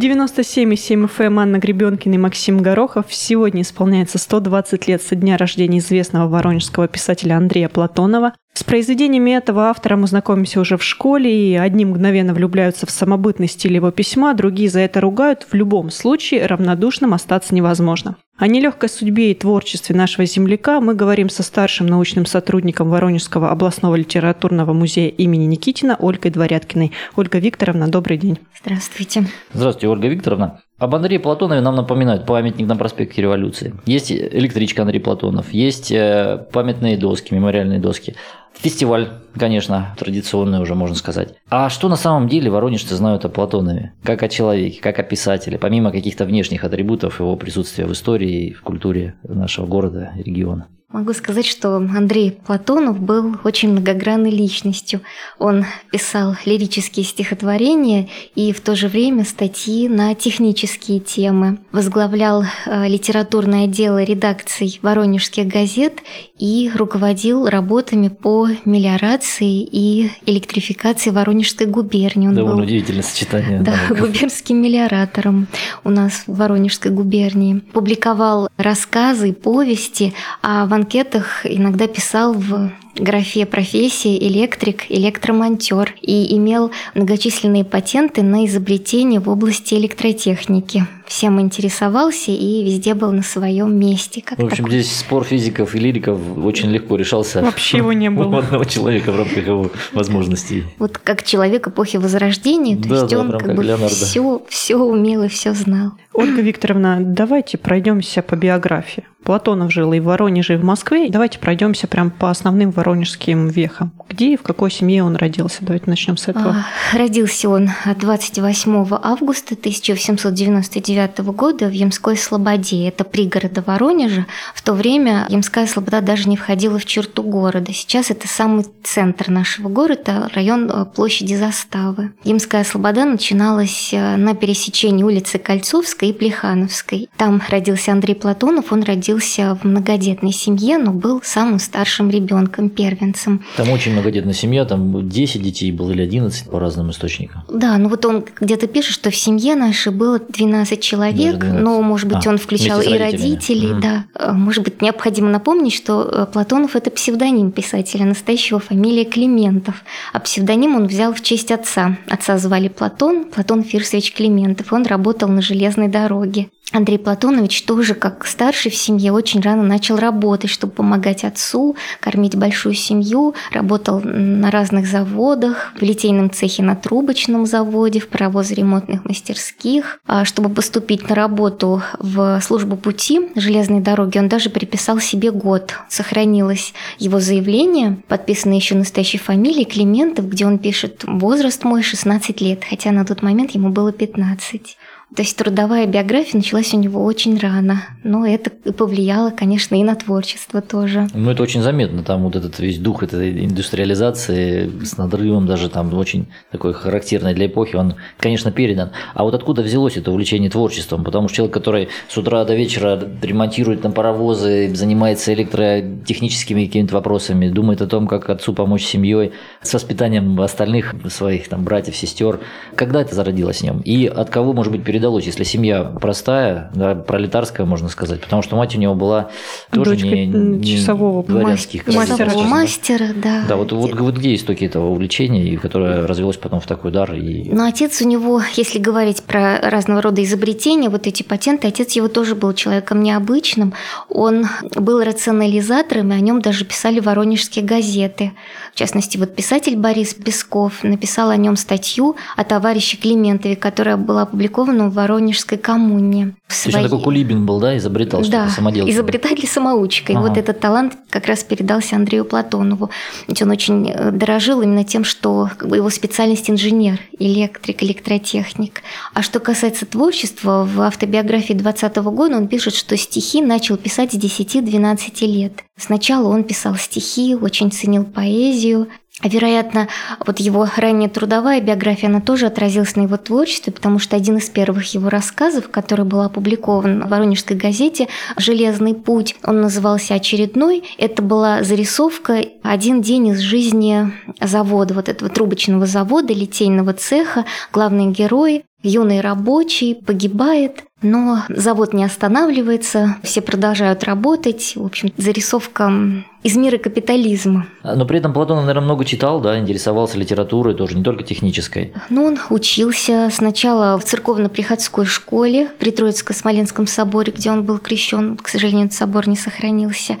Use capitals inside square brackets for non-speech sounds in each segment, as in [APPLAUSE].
97,7 FM Анна Гребенкина и Максим Горохов. Сегодня исполняется 120 лет со дня рождения известного воронежского писателя Андрея Платонова. С произведениями этого автора мы знакомимся уже в школе, и одни мгновенно влюбляются в самобытный стиль его письма, другие за это ругают. В любом случае равнодушным остаться невозможно. О нелегкой судьбе и творчестве нашего земляка мы говорим со старшим научным сотрудником Воронежского областного литературного музея имени Никитина Ольгой Дворяткиной. Ольга Викторовна, добрый день. Здравствуйте. Здравствуйте, Ольга Викторовна. Об Андрее Платонове нам напоминают памятник на проспекте Революции. Есть электричка Андрей Платонов, есть э, памятные доски, мемориальные доски. Фестиваль, конечно, традиционный уже можно сказать. А что на самом деле воронежцы знают о Платонове? Как о человеке, как о писателе, помимо каких-то внешних атрибутов его присутствия в истории и в культуре нашего города и региона? Могу сказать, что Андрей Платонов был очень многогранной личностью. Он писал лирические стихотворения и в то же время статьи на технические темы. Возглавлял э, литературное отдел редакций воронежских газет и руководил работами по мелиорации и электрификации Воронежской губернии. Он Довольно был, удивительное сочетание. [LAUGHS] Да, губернским мелиоратором у нас в Воронежской губернии. Публиковал рассказы, повести о анкетах иногда писал в графе профессии электрик, электромонтер и имел многочисленные патенты на изобретение в области электротехники. Всем интересовался и везде был на своем месте. Как в общем, такой. здесь спор физиков и лириков очень легко решался. Вообще его не было. У одного человека в рамках его возможностей. Вот как человек эпохи Возрождения, то да, есть да, он как, как бы все, все умел и все знал. Ольга Викторовна, давайте пройдемся по биографии. Платонов жил и в Воронеже, и в Москве. Давайте пройдемся прям по основным воронежским вехам. Где и в какой семье он родился? Давайте начнем с этого. А, родился он 28 августа 1799 года в Ямской Слободе. Это пригорода Воронежа. В то время Ямская Слобода даже не входила в черту города. Сейчас это самый центр нашего города, район э, площади Заставы. Ямская Слобода начиналась э, на пересечении улицы Кольцовской и Плехановской. Там родился Андрей Платонов. Он родился в многодетной семье, но был самым старшим ребенком, первенцем. Там очень многодетная семья, там 10 детей было или 11 по разным источникам. Да, ну вот он где-то пишет, что в семье нашей было 12 человек, 12. но, может быть, а, он включал и родителей, mm. да. Э, может быть, необходимо напомнить, что э, Платонов – это псевдоним писателя, настоящего фамилия Климентов, а псевдоним он взял в честь отца. Отца звали Платон, Платон Фирсович Климентов, он работал на железной дороге. Андрей Платонович тоже, как старший в семье, очень рано начал работать, чтобы помогать отцу, кормить большую семью, работал на разных заводах, в литейном цехе на трубочном заводе, в паровозно-ремонтных мастерских. А чтобы поступить на работу в службу пути железной дороги, он даже приписал себе год. Сохранилось его заявление, подписанное еще настоящей фамилией Климентов, где он пишет «Возраст мой 16 лет», хотя на тот момент ему было 15. То есть трудовая биография началась у него очень рано, но это повлияло, конечно, и на творчество тоже. Ну, это очень заметно, там вот этот весь дух этой индустриализации с надрывом даже там очень такой характерный для эпохи, он, конечно, передан. А вот откуда взялось это увлечение творчеством? Потому что человек, который с утра до вечера ремонтирует там паровозы, занимается электротехническими какими-то вопросами, думает о том, как отцу помочь семьей, с воспитанием остальных своих там братьев, сестер. Когда это зародилось в нем? И от кого, может быть, передалось, если семья простая, да, пролетарская, можно сказать, потому что мать у него была тоже Дочка не, не часового дворянских мастера, мастера, да. Да, вот, вот, вот где истоки этого увлечения, и которое развелось потом в такой дар. И... Но отец у него, если говорить про разного рода изобретения, вот эти патенты, отец его тоже был человеком необычным. Он был рационализатором, и о нем даже писали воронежские газеты. В частности, вот писатель Борис Песков написал о нем статью о товарище Климентове, которая была опубликована в Воронежской коммуне. Своей... Точно такой Кулибин был, да, изобретал да, что-то самоделки. изобретатель-самоучка. Ага. И вот этот талант как раз передался Андрею Платонову. Ведь он очень э, дорожил именно тем, что его специальность инженер, электрик, электротехник. А что касается творчества, в автобиографии 20 года он пишет, что стихи начал писать с 10-12 лет. Сначала он писал стихи, очень ценил поэзию, Вероятно, вот его ранняя трудовая биография, она тоже отразилась на его творчестве, потому что один из первых его рассказов, который был опубликован в Воронежской газете «Железный путь», он назывался «Очередной». Это была зарисовка «Один день из жизни завода», вот этого трубочного завода, литейного цеха. Главный герой юный рабочий, погибает, но завод не останавливается, все продолжают работать. В общем, зарисовка из мира капитализма. Но при этом Платон, наверное, много читал, да, интересовался литературой тоже, не только технической. Ну, он учился сначала в церковно-приходской школе при Троицко-Смоленском соборе, где он был крещен. К сожалению, этот собор не сохранился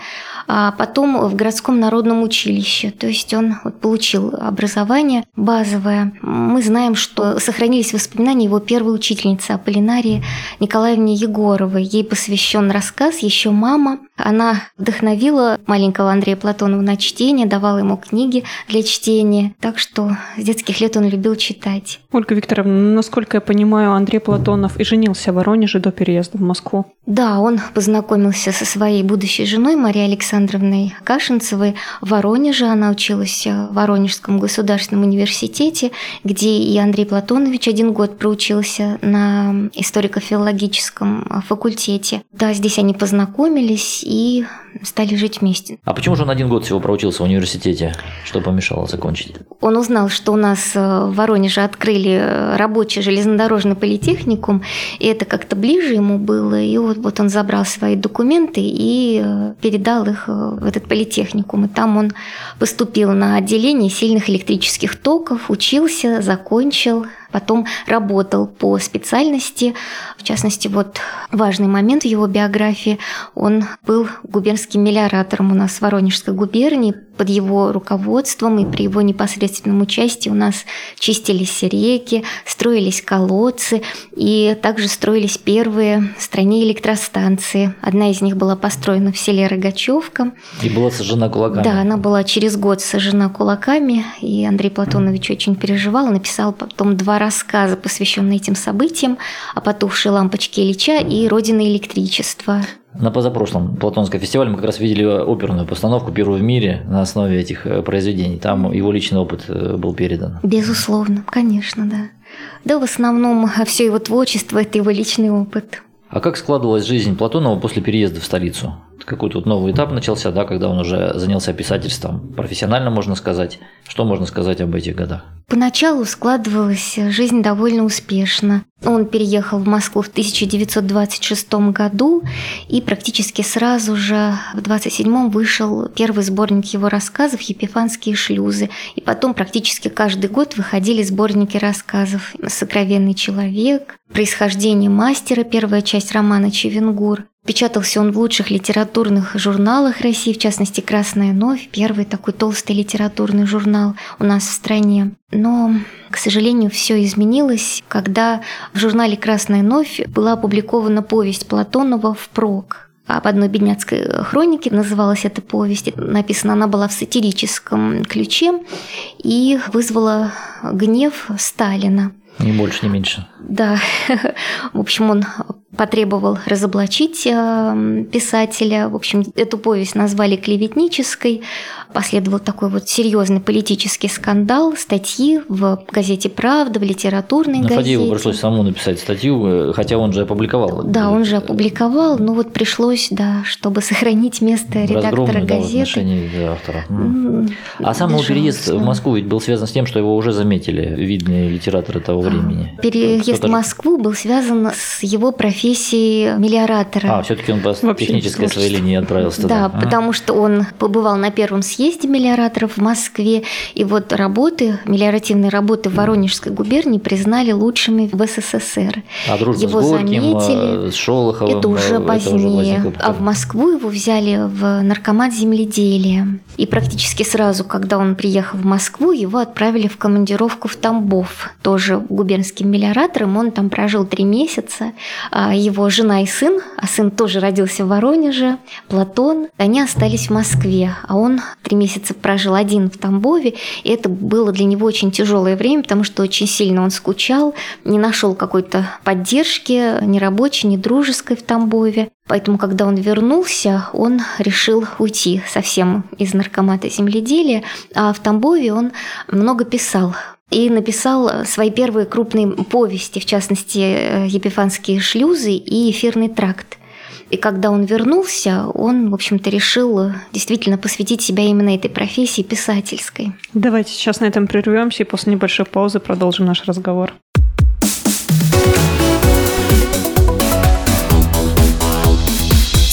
а потом в городском народном училище. То есть он вот получил образование базовое. Мы знаем, что сохранились воспоминания его первой учительницы Аполлинарии Николаевне Егоровой. Ей посвящен рассказ «Еще мама». Она вдохновила маленького Андрея Платонова на чтение, давала ему книги для чтения. Так что с детских лет он любил читать. Ольга Викторовна, насколько я понимаю, Андрей Платонов и женился в Воронеже до переезда в Москву. Да, он познакомился со своей будущей женой Марией Александровной Кашинцевой в Воронеже. Она училась в Воронежском государственном университете, где и Андрей Платонович один год проучился на историко-филологическом факультете. Да, здесь они познакомились и стали жить вместе. А почему же он один год всего проучился в университете? Что помешало закончить? Он узнал, что у нас э, в Воронеже открыли э, рабочий железнодорожный политехникум, и это как-то ближе ему было, и вот, вот он забрал свои документы и э, передал их в этот политехникум, и там он поступил на отделение сильных электрических токов, учился, закончил, потом работал по специальности. В частности, вот важный момент в его биографии, он был губернским мелиоратором у нас в Воронежской губернии, под его руководством и при его непосредственном участии у нас чистились реки, строились колодцы и также строились первые в стране электростанции. Одна из них была построена в селе Рогачевка. И была сожжена кулаками. Да, она была через год сожжена кулаками, и Андрей Платонович очень переживал, написал потом два рассказа, посвященные этим событиям, о потухшей лампочке Ильича и «Родина электричества». На позапрошлом Платонском фестивале мы как раз видели оперную постановку первую в мире на основе этих э, произведений. Там его личный опыт э, был передан. Безусловно, конечно, да. Да, в основном все его творчество – это его личный опыт. А как складывалась жизнь Платонова после переезда в столицу? Какой-то вот новый этап начался, да, когда он уже занялся писательством. Профессионально, можно сказать. Что можно сказать об этих годах? Поначалу складывалась жизнь довольно успешно. Он переехал в Москву в 1926 году, и практически сразу же в 27-м вышел первый сборник его рассказов «Епифанские шлюзы». И потом практически каждый год выходили сборники рассказов «Сокровенный человек», «Происхождение мастера», первая часть романа «Чевенгур», Печатался он в лучших литературных журналах России, в частности «Красная новь», первый такой толстый литературный журнал у нас в стране. Но, к сожалению, все изменилось, когда в журнале «Красная новь» была опубликована повесть Платонова «Впрок», об одной бедняцкой хронике называлась эта повесть. Написана она была в сатирическом ключе и вызвала гнев Сталина. Ни больше, ни меньше. Да. [LAUGHS] В общем, он потребовал разоблачить э, писателя. В общем, эту повесть назвали клеветнической. Последовал такой вот серьезный политический скандал, статьи в газете «Правда», в литературной На газете. Фадееву пришлось самому написать статью, э, хотя он же опубликовал. Да, он же опубликовал, но вот пришлось, да, чтобы сохранить место редактора да, газеты. В автора. А сам его переезд в Москву ведь был связан с тем, что его уже заметили видные литераторы того времени. Переезд в Москву был связан с его профессией мелиоратора. А, все-таки он по технической своей линии отправился туда. Да, потому что он побывал на первом съезде съезде мелиораторов в Москве. И вот работы, мелиоративные работы в Воронежской губернии признали лучшими в СССР. А дружба его с Горьким, заметили. Э, с Шолоховым? Это уже это позднее. Уже а в Москву его взяли в наркомат земледелия. И практически сразу, когда он приехал в Москву, его отправили в командировку в Тамбов, тоже губернским мелиоратором. Он там прожил три месяца. А его жена и сын, а сын тоже родился в Воронеже, Платон, они остались в Москве. А он три месяца прожил один в Тамбове, и это было для него очень тяжелое время, потому что очень сильно он скучал, не нашел какой-то поддержки ни рабочей, ни дружеской в Тамбове. Поэтому, когда он вернулся, он решил уйти совсем из наркомата земледелия, а в Тамбове он много писал и написал свои первые крупные повести, в частности, «Епифанские шлюзы» и «Эфирный тракт». И когда он вернулся, он, в общем-то, решил э, действительно посвятить себя именно этой профессии писательской. Давайте сейчас на этом прервемся и после небольшой паузы продолжим наш разговор.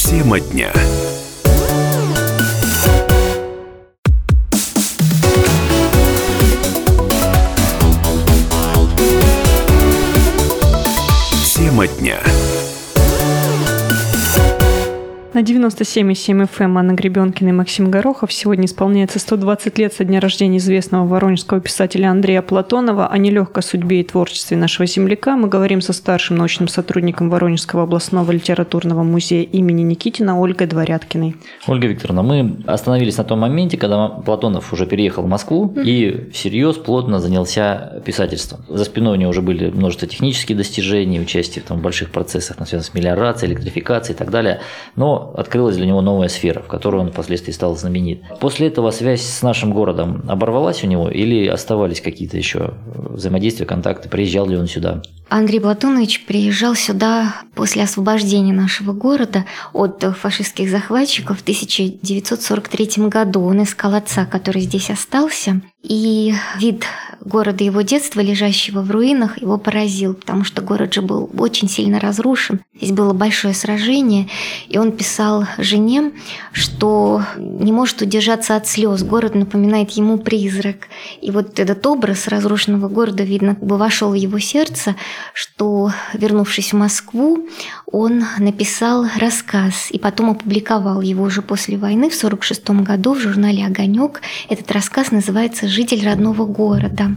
Тема дня. Тема дня. На 97,7 FM Анна Гребенкина и Максим Горохов сегодня исполняется 120 лет со дня рождения известного воронежского писателя Андрея Платонова. О нелегкой судьбе и творчестве нашего земляка мы говорим со старшим научным сотрудником Воронежского областного литературного музея имени Никитина Ольгой Дворяткиной. Ольга Викторовна, мы остановились на том моменте, когда Платонов уже переехал в Москву и всерьез плотно занялся писательством. За спиной у него уже были множество технических достижений, участие в там, больших процессах, связанных с мелиорацией, электрификацией и так далее. Но открылась для него новая сфера, в которой он впоследствии стал знаменит. После этого связь с нашим городом оборвалась у него или оставались какие-то еще взаимодействия, контакты? Приезжал ли он сюда? Андрей Платонович приезжал сюда после освобождения нашего города от фашистских захватчиков в 1943 году. Он искал отца, который здесь остался, и вид города его детства, лежащего в руинах, его поразил, потому что город же был очень сильно разрушен. Здесь было большое сражение, и он писал жене, что не может удержаться от слез. Город напоминает ему призрак. И вот этот образ разрушенного города, видно, как бы вошел в его сердце, что, вернувшись в Москву, он написал рассказ и потом опубликовал его уже после войны в 1946 году в журнале «Огонек». Этот рассказ называется «Житель родного города».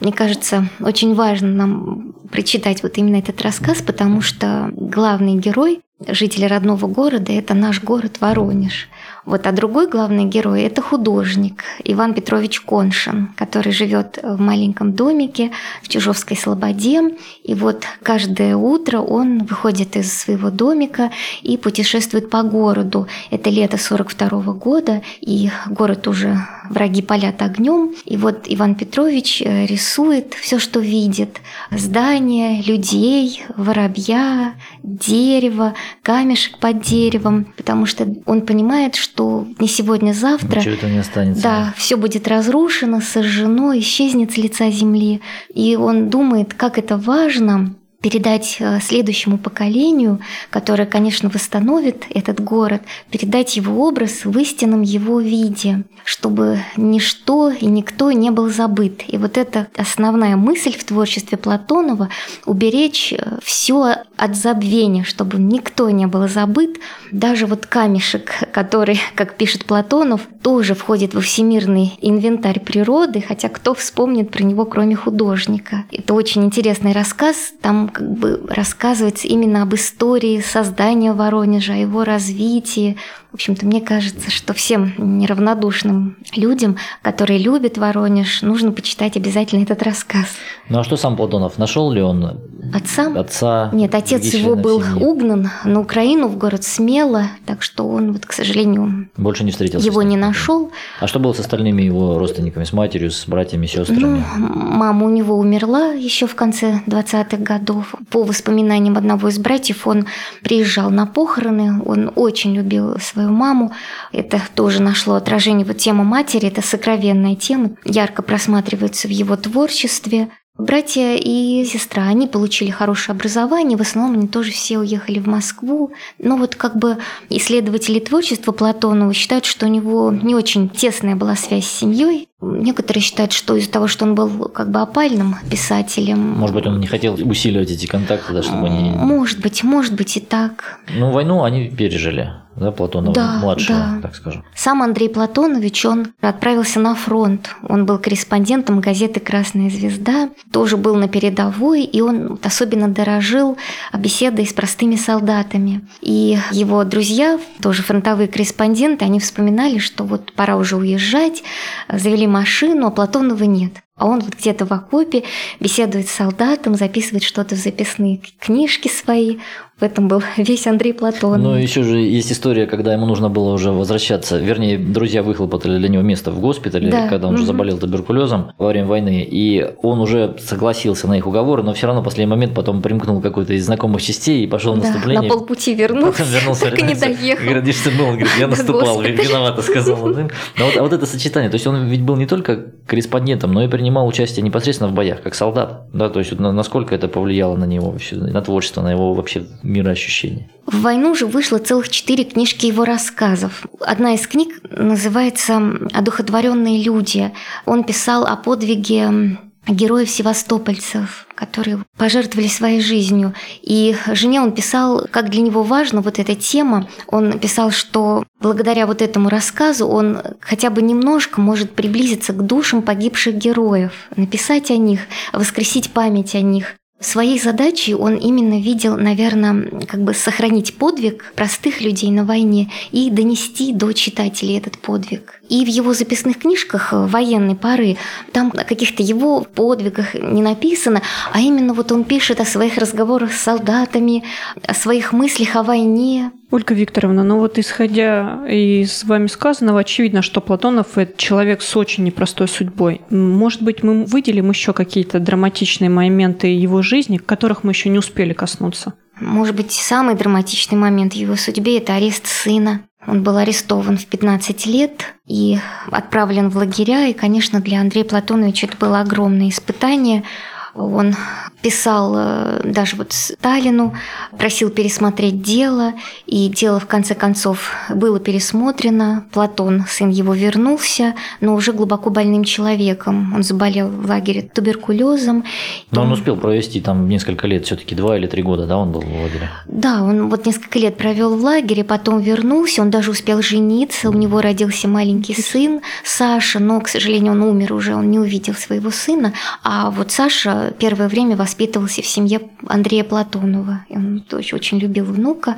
Мне кажется, очень важно нам прочитать вот именно этот рассказ, потому что главный герой жители родного города – это наш город Воронеж. Вот, а другой главный герой – это художник Иван Петрович Коншин, который живет в маленьком домике в Чужовской Слободе. И вот каждое утро он выходит из своего домика и путешествует по городу. Это лето 42 года, и город уже враги палят огнем. И вот Иван Петрович э, рисует все, что видит. Здания, людей, воробья, дерево, камешек под деревом, потому что он понимает, что не сегодня, завтра. Ничего этого не останется. Да, все будет разрушено, сожжено, исчезнет с лица земли. И он думает, как это важно передать э, следующему поколению, которое, конечно, восстановит этот город, передать его образ в истинном его виде, чтобы ничто и никто не был забыт. И вот это основная мысль в творчестве Платонова – уберечь э, все от забвения, чтобы никто не был забыт. Даже вот камешек, который, как пишет Платонов, тоже входит во всемирный инвентарь природы, хотя кто вспомнит про него, кроме художника. Это очень интересный рассказ, там как бы рассказывается именно об истории создания Воронежа, о его развитии, в общем-то, мне кажется, что всем неравнодушным людям, которые любят Воронеж, нужно почитать обязательно этот рассказ. Ну а что сам Платонов? Нашел ли он отца? Отца? Нет, отец его был семьи? угнан на Украину, в город Смело, так что он, вот, к сожалению, больше не встретился. Его не нашел. А что было с остальными его родственниками, с матерью, с братьями, сестрами? Ну, мама у него умерла еще в конце 20-х годов. По воспоминаниям одного из братьев, он приезжал на похороны, он очень любил свою свою маму. Это тоже нашло отражение. Вот тема матери – это сокровенная тема, ярко просматривается в его творчестве. Братья и сестра, они получили хорошее образование, в основном они тоже все уехали в Москву. Но вот как бы исследователи творчества Платонова считают, что у него не очень тесная была связь с семьей, Некоторые считают, что из-за того, что он был как бы опальным писателем... Может быть, он не хотел усиливать эти контакты, да, чтобы они... Может быть, может быть и так. Ну, войну они пережили, да, Платонова да, младшего, да. так скажем. Сам Андрей Платонович, он отправился на фронт. Он был корреспондентом газеты «Красная звезда», тоже был на передовой, и он особенно дорожил беседой с простыми солдатами. И его друзья, тоже фронтовые корреспонденты, они вспоминали, что вот пора уже уезжать, завели машину, а Платонова нет. А он вот где-то в окопе беседует с солдатом, записывает что-то в записные книжки свои. В этом был [LAUGHS] весь Андрей Платон. Ну, еще же есть история, когда ему нужно было уже возвращаться. Вернее, друзья выхлопотали для него место в госпитале, да. когда он угу. уже заболел туберкулезом во время войны. И он уже согласился на их уговоры, но все равно в последний момент потом примкнул какой-то из знакомых частей и пошел да, в наступление. На полпути вернулся. Потом вернулся. Так и не доехал. Говорит, что был? Говорит, я наступал, виновато сказал. [LAUGHS] Но вот, а вот это сочетание, то есть он ведь был не только корреспондентом, но и принимал принимал участие непосредственно в боях, как солдат, да, то есть насколько это повлияло на него вообще, на творчество, на его вообще мироощущение. В войну же вышло целых четыре книжки его рассказов. Одна из книг называется «Одухотворенные люди». Он писал о подвиге героев севастопольцев, которые пожертвовали своей жизнью. И жене он писал, как для него важна вот эта тема. Он писал, что благодаря вот этому рассказу он хотя бы немножко может приблизиться к душам погибших героев, написать о них, воскресить память о них. Своей задачей он именно видел, наверное, как бы сохранить подвиг простых людей на войне и донести до читателей этот подвиг. И в его записных книжках военной поры там о каких-то его подвигах не написано, а именно вот он пишет о своих разговорах с солдатами, о своих мыслях о войне, Ольга Викторовна, ну вот исходя из вами сказанного, очевидно, что Платонов – это человек с очень непростой судьбой. Может быть, мы выделим еще какие-то драматичные моменты его жизни, которых мы еще не успели коснуться? Может быть, самый драматичный момент в его судьбе – это арест сына. Он был арестован в 15 лет и отправлен в лагеря. И, конечно, для Андрея Платоновича это было огромное испытание – он писал э, даже вот Сталину, просил пересмотреть дело, и дело в конце концов было пересмотрено. Платон, сын его, вернулся, но уже глубоко больным человеком. Он заболел в лагере туберкулезом. Но он успел провести там несколько лет, все-таки два или три года, да, он был в лагере? Да, он вот несколько лет провел в лагере, потом вернулся, он даже успел жениться, у него родился маленький сын Саша, но, к сожалению, он умер уже, он не увидел своего сына, а вот Саша первое время воспитывался в семье Андрея Платонова. Он очень, очень любил внука.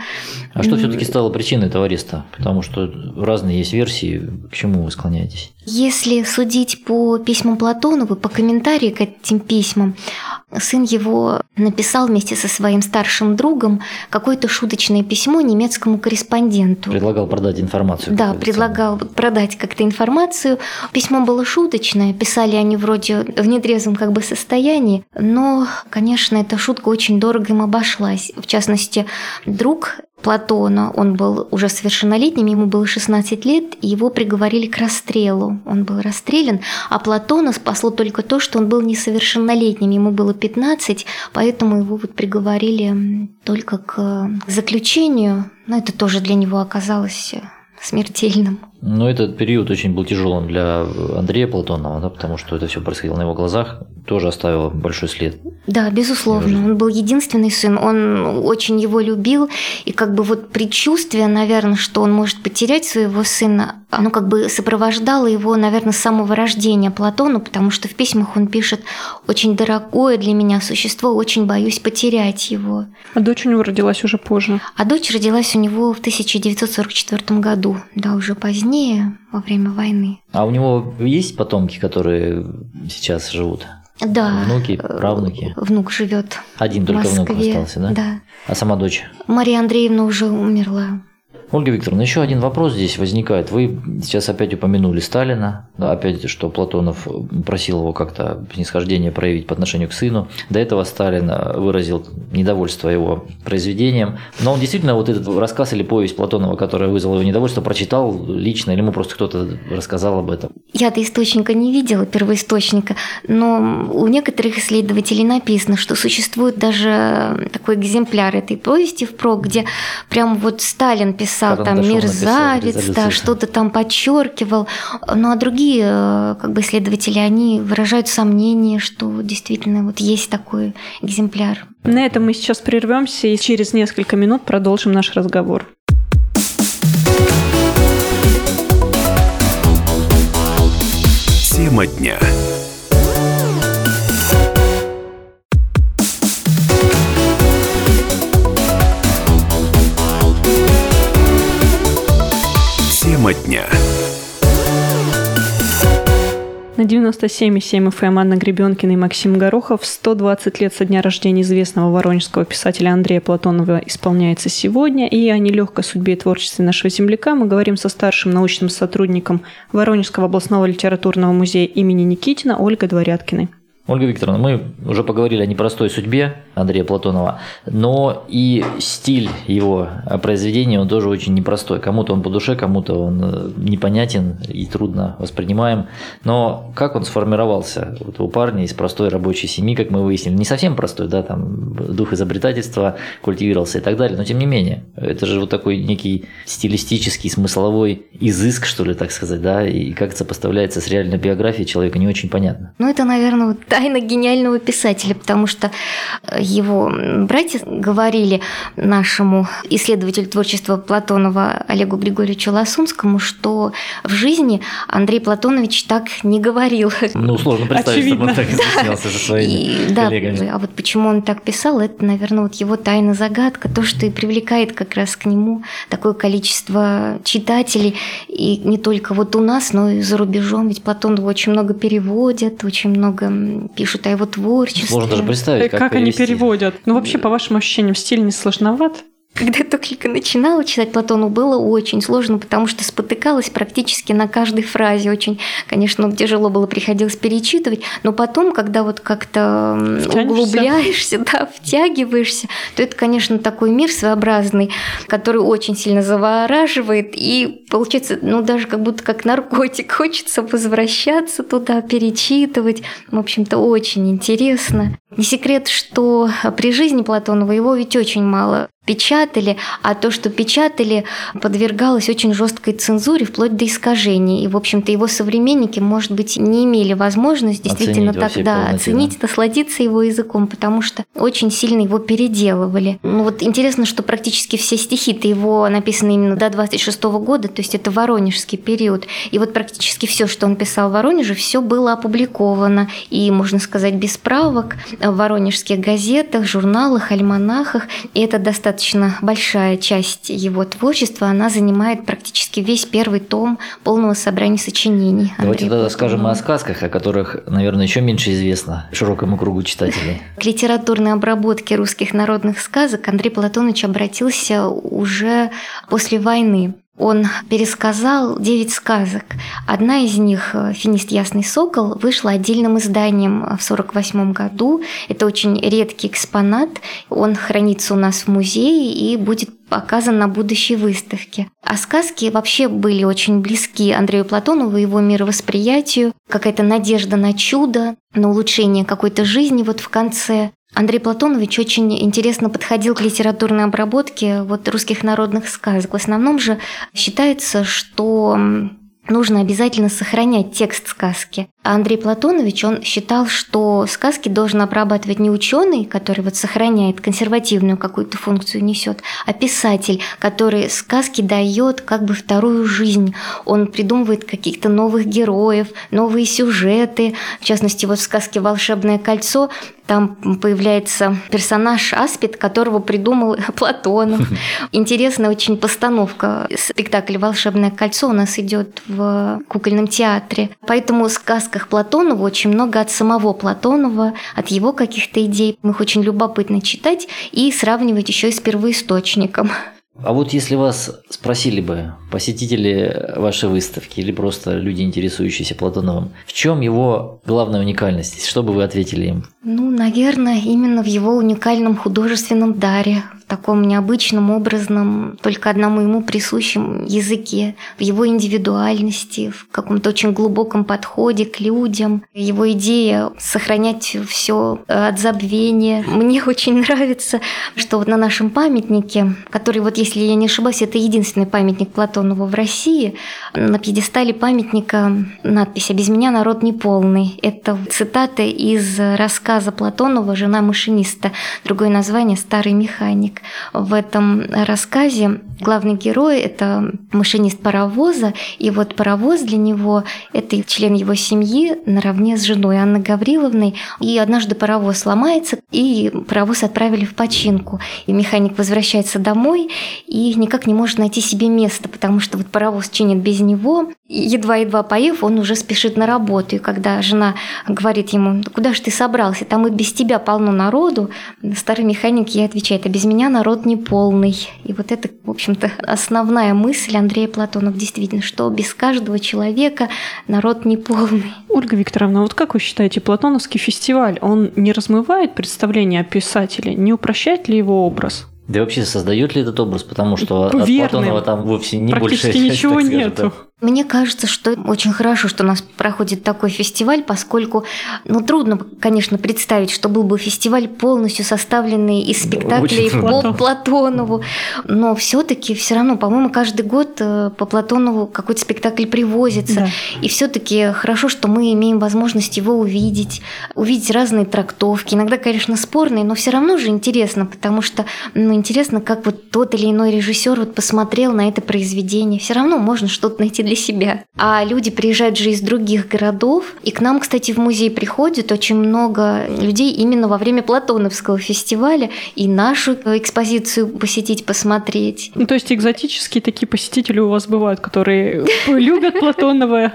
А что все-таки стало причиной этого ареста? Потому что разные есть версии. К чему вы склоняетесь? Если судить по письмам Платонова, по комментариям к этим письмам, сын его написал вместе со своим старшим другом какое-то шуточное письмо немецкому корреспонденту. Предлагал продать информацию. Да, предлагал продать как-то информацию. Письмо было шуточное, писали они вроде в нетрезвом как бы состоянии, но, конечно, эта шутка очень дорого им обошлась. В частности, друг Платона, он был уже совершеннолетним, ему было 16 лет, и его приговорили к расстрелу. Он был расстрелян, а Платона спасло только то, что он был несовершеннолетним, ему было 15, поэтому его вот приговорили только к заключению. Но это тоже для него оказалось смертельным. Но этот период очень был тяжелым для Андрея Платонова, да, потому что это все происходило на его глазах, тоже оставило большой след. Да, безусловно. Он был единственный сын, он очень его любил, и как бы вот предчувствие, наверное, что он может потерять своего сына, оно как бы сопровождало его, наверное, с самого рождения Платону, потому что в письмах он пишет «очень дорогое для меня существо, очень боюсь потерять его». А дочь у него родилась уже позже? А дочь родилась у него в 1944 году, да, уже позднее позднее, во время войны. А у него есть потомки, которые сейчас живут? Да. Внуки, правнуки? Внук живет. Один только Москве. внук остался, да? Да. А сама дочь? Мария Андреевна уже умерла. Ольга Викторовна, еще один вопрос здесь возникает. Вы сейчас опять упомянули Сталина, опять, что Платонов просил его как-то снисхождение проявить по отношению к сыну. До этого Сталин выразил недовольство его произведением. Но он действительно вот этот рассказ или повесть Платонова, которая вызвала его недовольство, прочитал лично, или ему просто кто-то рассказал об этом? Я-то источника не видела, первоисточника, но у некоторых исследователей написано, что существует даже такой экземпляр этой повести впрок, где прям вот Сталин писал писал там мерзавец, да, что-то там подчеркивал. Ну а другие э, как бы исследователи, они выражают сомнение, что действительно вот есть такой экземпляр. На этом мы сейчас прервемся и через несколько минут продолжим наш разговор. Тема дня. Тема дня. На 97,7 FM эм Анна Гребенкина и Максим Горохов 120 лет со дня рождения известного воронежского писателя Андрея Платонова исполняется сегодня. И о нелегкой судьбе и творчестве нашего земляка мы говорим со старшим научным сотрудником Воронежского областного литературного музея имени Никитина Ольгой Дворяткиной. Ольга Викторовна, мы уже поговорили о непростой судьбе Андрея Платонова, но и стиль его произведения, он тоже очень непростой. Кому-то он по душе, кому-то он э, непонятен и трудно воспринимаем. Но как он сформировался вот у парня из простой рабочей семьи, как мы выяснили, не совсем простой, да, там дух изобретательства культивировался и так далее, но тем не менее, это же вот такой некий стилистический, смысловой изыск, что ли, так сказать, да, и как это сопоставляется с реальной биографией человека, не очень понятно. Ну, это, наверное, вот тайна гениального писателя, потому что э, его братья говорили нашему исследователю творчества Платонова Олегу Григорьевичу Лосунскому, что в жизни Андрей Платонович так не говорил. Ну, сложно представить, Очевидно. чтобы он так изъяснялся со своими и, коллегами. Да, а вот почему он так писал, это, наверное, вот его тайна загадка, то, что и привлекает как раз к нему такое количество читателей, и не только вот у нас, но и за рубежом, ведь Платонова очень много переводят, очень много пишут о его творчестве. Сложно даже представить, как, как они переводят. Ну, вообще, по вашим ощущениям, стиль не сложноват? Когда я только начинала читать Платону, было очень сложно, потому что спотыкалась практически на каждой фразе. Очень, конечно, тяжело было, приходилось перечитывать. Но потом, когда вот как-то углубляешься, [LAUGHS] да, втягиваешься, то это, конечно, такой мир своеобразный, который очень сильно завораживает. И получается, ну, даже как будто как наркотик. [LAUGHS] Хочется возвращаться туда, перечитывать. В общем-то, очень интересно. Не секрет, что при жизни Платонова его ведь очень мало печатали, а то, что печатали, подвергалось очень жесткой цензуре, вплоть до искажений. И, в общем-то, его современники, может быть, не имели возможности действительно оценить тогда оценить, насладиться его языком, потому что очень сильно его переделывали. Ну вот интересно, что практически все стихи-то его написаны именно до 26 года, то есть это воронежский период. И вот практически все, что он писал в Воронеже, все было опубликовано. И, можно сказать, без правок в воронежских газетах, журналах, альманахах. И это достаточно достаточно большая часть его творчества, она занимает практически весь первый том полного собрания сочинений. Давайте тогда скажем о сказках, о которых, наверное, еще меньше известно широкому кругу читателей. [LAUGHS] К литературной обработке русских народных сказок Андрей Платонович обратился уже после войны. Он пересказал девять сказок. Одна из них, «Финист Ясный Сокол», вышла отдельным изданием в 1948 году. Это очень редкий экспонат. Он хранится у нас в музее и будет показан на будущей выставке. А сказки вообще были очень близки Андрею Платонову, его мировосприятию, какая-то надежда на чудо, на улучшение какой-то жизни вот в конце. Андрей Платонович очень интересно подходил к литературной обработке вот русских народных сказок. В основном же считается, что нужно обязательно сохранять текст сказки. А Андрей Платонович, он считал, что сказки должен обрабатывать не ученый, который вот сохраняет консервативную какую-то функцию несет, а писатель, который сказки дает как бы вторую жизнь. Он придумывает каких-то новых героев, новые сюжеты. В частности, вот в сказке «Волшебное кольцо» Там появляется персонаж Аспид, которого придумал [LAUGHS] Платонов. [LAUGHS] Интересная очень постановка. Спектакль «Волшебное кольцо» у нас идет в кукольном театре. Поэтому в сказках Платонова очень много от самого Платонова, от его каких-то идей. Их очень любопытно читать и сравнивать еще и с первоисточником. А вот если вас спросили бы посетители вашей выставки или просто люди, интересующиеся Платоновым, в чем его главная уникальность? Что бы вы ответили им? Ну, наверное, именно в его уникальном художественном даре, в таком необычном, образном, только одному ему присущем языке, в его индивидуальности, в каком-то очень глубоком подходе к людям, его идея сохранять все от забвения. Мне [LAUGHS] очень нравится, что вот на нашем памятнике, который, вот если я не ошибаюсь, это единственный памятник Платонова в России, на пьедестале памятника надпись «А без меня народ не полный». Это цитата из рассказа Платонова «Жена машиниста», другое название «Старый механик». В этом рассказе главный герой – это машинист паровоза, и вот паровоз для него – это член его семьи наравне с женой Анной Гавриловной. И однажды паровоз сломается, и паровоз отправили в починку. И механик возвращается домой и никак не может найти себе место, потому что вот паровоз чинит без него. Едва-едва поев, он уже спешит на работу. И когда жена говорит ему, куда же ты собрался, там и без тебя полно народу, старый механик ей отвечает, а без меня народ не полный. И вот это, в общем общем-то, основная мысль Андрея Платонова действительно, что без каждого человека народ не полный. Ольга Викторовна, вот как вы считаете, Платоновский фестиваль, он не размывает представление о писателе, не упрощает ли его образ? Да и вообще создает ли этот образ, потому что Верный. от Платонова там вовсе не Практически больше ничего так скажем, нету. да. Мне кажется, что очень хорошо, что у нас проходит такой фестиваль, поскольку, ну, трудно, конечно, представить, что был бы фестиваль полностью составленный из спектаклей очень трудно. по Платонову. Но все-таки, все равно, по-моему, каждый год э, по Платонову какой-то спектакль привозится. Да. И все-таки хорошо, что мы имеем возможность его увидеть, увидеть разные трактовки. Иногда, конечно, спорные, но все равно же интересно, потому что, ну, интересно, как вот тот или иной режиссер вот посмотрел на это произведение. Все равно можно что-то найти для себя. А люди приезжают же из других городов. И к нам, кстати, в музей приходит очень много людей именно во время Платоновского фестиваля и нашу экспозицию посетить, посмотреть. Ну, то есть экзотические такие посетители у вас бывают, которые любят Платонова,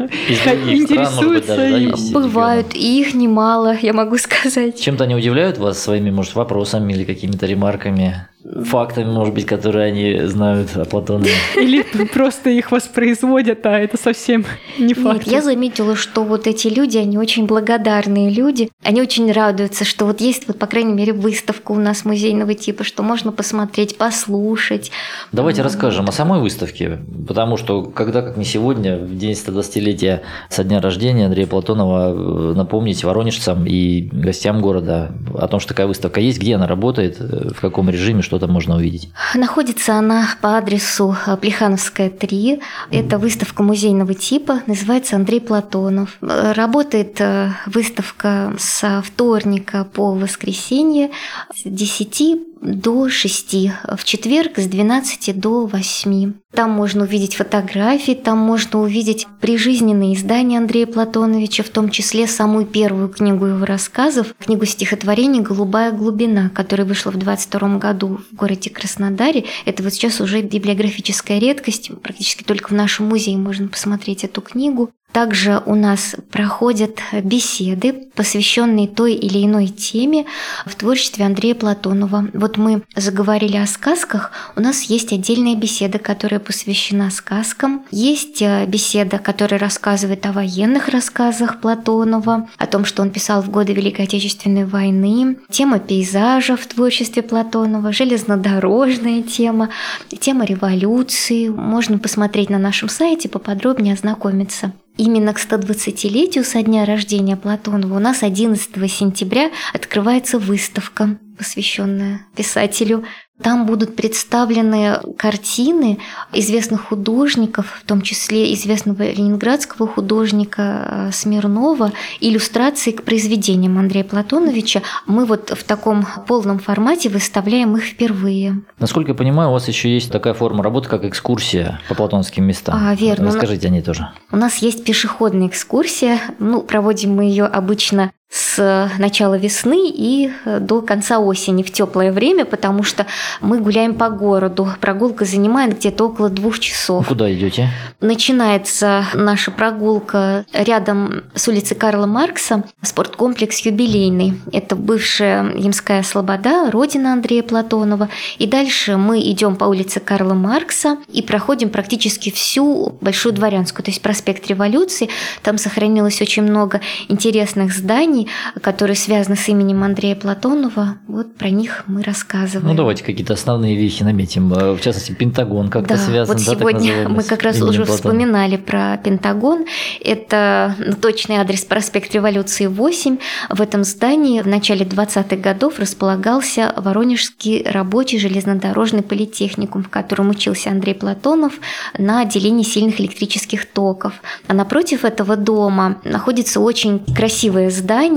интересуются. Бывают, и их немало, я могу сказать. Чем-то они удивляют вас своими, может, вопросами или какими-то ремарками, фактами, может быть, которые они знают о Платонове? Или просто их воспроизводят, а это совсем не факт. Нет, я заметила, что вот эти люди, они очень благодарные люди. Они очень радуются, что вот есть, вот, по крайней мере, выставка у нас музейного типа, что можно посмотреть, послушать. Давайте расскажем о самой выставке, потому что когда, как не сегодня, в день 120-летия со дня рождения Андрея Платонова, э, напомнить воронежцам и гостям города о том, что такая выставка есть, где она работает, э, в каком режиме, что там можно увидеть. Находится она по адресу э, Плехановская, 3. Это выставка музейного типа, называется Андрей Платонов. Э, Работает э, выставка со вторника по воскресенье с 10 до 6, в четверг с 12 до 8. Там можно увидеть фотографии, там можно увидеть прижизненные издания Андрея Платоновича, в том числе самую первую книгу его рассказов, книгу стихотворений «Голубая глубина», которая вышла в 22 году в городе Краснодаре. Это вот сейчас уже библиографическая редкость, практически только в нашем музее можно посмотреть эту книгу. Также у нас проходят беседы, посвященные той или иной теме в творчестве Андрея Платонова. Вот мы заговорили о сказках, у нас есть отдельная беседа, которая посвящена сказкам. Есть э, беседа, которая рассказывает о военных рассказах Платонова, о том, что он писал в годы Великой Отечественной войны. Тема пейзажа в творчестве Платонова, железнодорожная тема, тема революции. Можно посмотреть на нашем сайте, поподробнее ознакомиться. Именно к 120-летию со дня рождения Платонова у нас 11 сентября открывается выставка, посвященная писателю. Там будут представлены картины известных художников, в том числе известного ленинградского художника э, Смирнова, иллюстрации к произведениям Андрея Платоновича. Мы вот в таком полном формате выставляем их впервые. Насколько я понимаю, у вас еще есть такая форма работы, как экскурсия по платонским местам. А, верно. Расскажите о ней тоже. У нас есть пешеходная экскурсия. Ну, проводим мы ее обычно с начала весны и до конца осени в теплое время, потому что мы гуляем по городу. Прогулка занимает где-то около двух часов. Куда идете? Начинается наша прогулка рядом с улицы Карла Маркса, спорткомплекс «Юбилейный». Это бывшая Ямская Слобода, родина Андрея Платонова. И дальше мы идем по улице Карла Маркса и проходим практически всю Большую Дворянскую, то есть проспект Революции. Там сохранилось очень много интересных зданий, которые связаны с именем Андрея Платонова. Вот про них мы рассказываем. Ну, давайте какие-то основные вехи наметим. Э, В частности, Пентагон как-то Да, связан, вот да, так сегодня называемый, мы как раз уже Платонова. вспоминали про Пентагон. Это точный адрес проспект Революции 8. В этом здании в начале 20-х годов располагался Воронежский рабочий железнодорожный политехникум, в котором учился Андрей Платонов на отделении сильных электрических токов. А напротив этого дома находится очень красивое здание,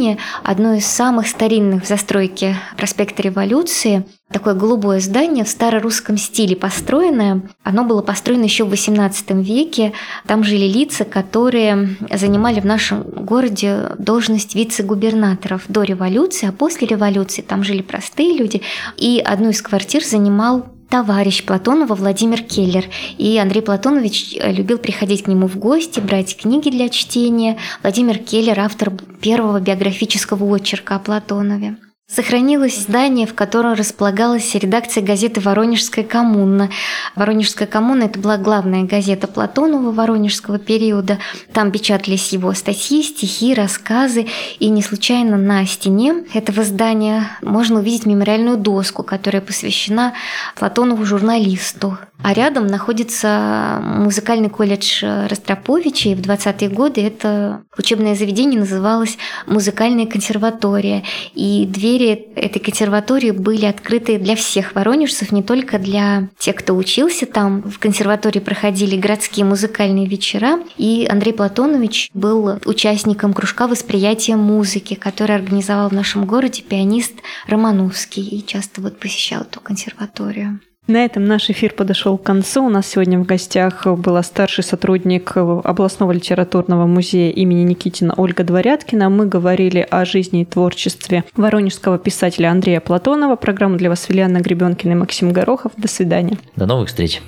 одно из самых старинных в застройке проспекта Революции. Такое голубое здание в старорусском стиле построенное. Оно было построено еще в XVIII веке. Там жили лица, которые занимали в нашем городе должность вице-губернаторов до революции, а после революции там жили простые люди. И одну из квартир занимал товарищ Платонова Владимир Келлер. И Андрей Платонович э, любил приходить к нему в гости, брать книги для чтения. Владимир Келлер – автор первого биографического очерка о Платонове. Сохранилось здание, в котором располагалась редакция газеты «Воронежская коммуна». «Воронежская коммуна» – это была главная газета Платонова воронежского периода. Там печатались его статьи, стихи, рассказы. И не случайно на стене этого здания можно увидеть мемориальную доску, которая посвящена Платонову журналисту. А рядом находится музыкальный колледж Ростроповича, и в 20-е годы это учебное заведение называлось «Музыкальная консерватория». И двери этой консерватории были открыты для всех воронежцев, не только для тех, кто учился там. В консерватории проходили городские музыкальные вечера, и Андрей Платонович был участником кружка восприятия музыки, который организовал в нашем городе пианист Романовский, и часто вот посещал эту консерваторию. На этом наш эфир подошел к концу. У нас сегодня в гостях была старший сотрудник областного литературного музея имени Никитина Ольга Дворяткина. Мы говорили о жизни и творчестве воронежского писателя Андрея Платонова. Программу для вас вели Анна Гребенкина и Максим Горохов. До свидания. До новых встреч.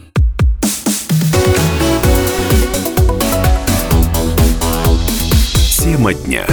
Тема дня.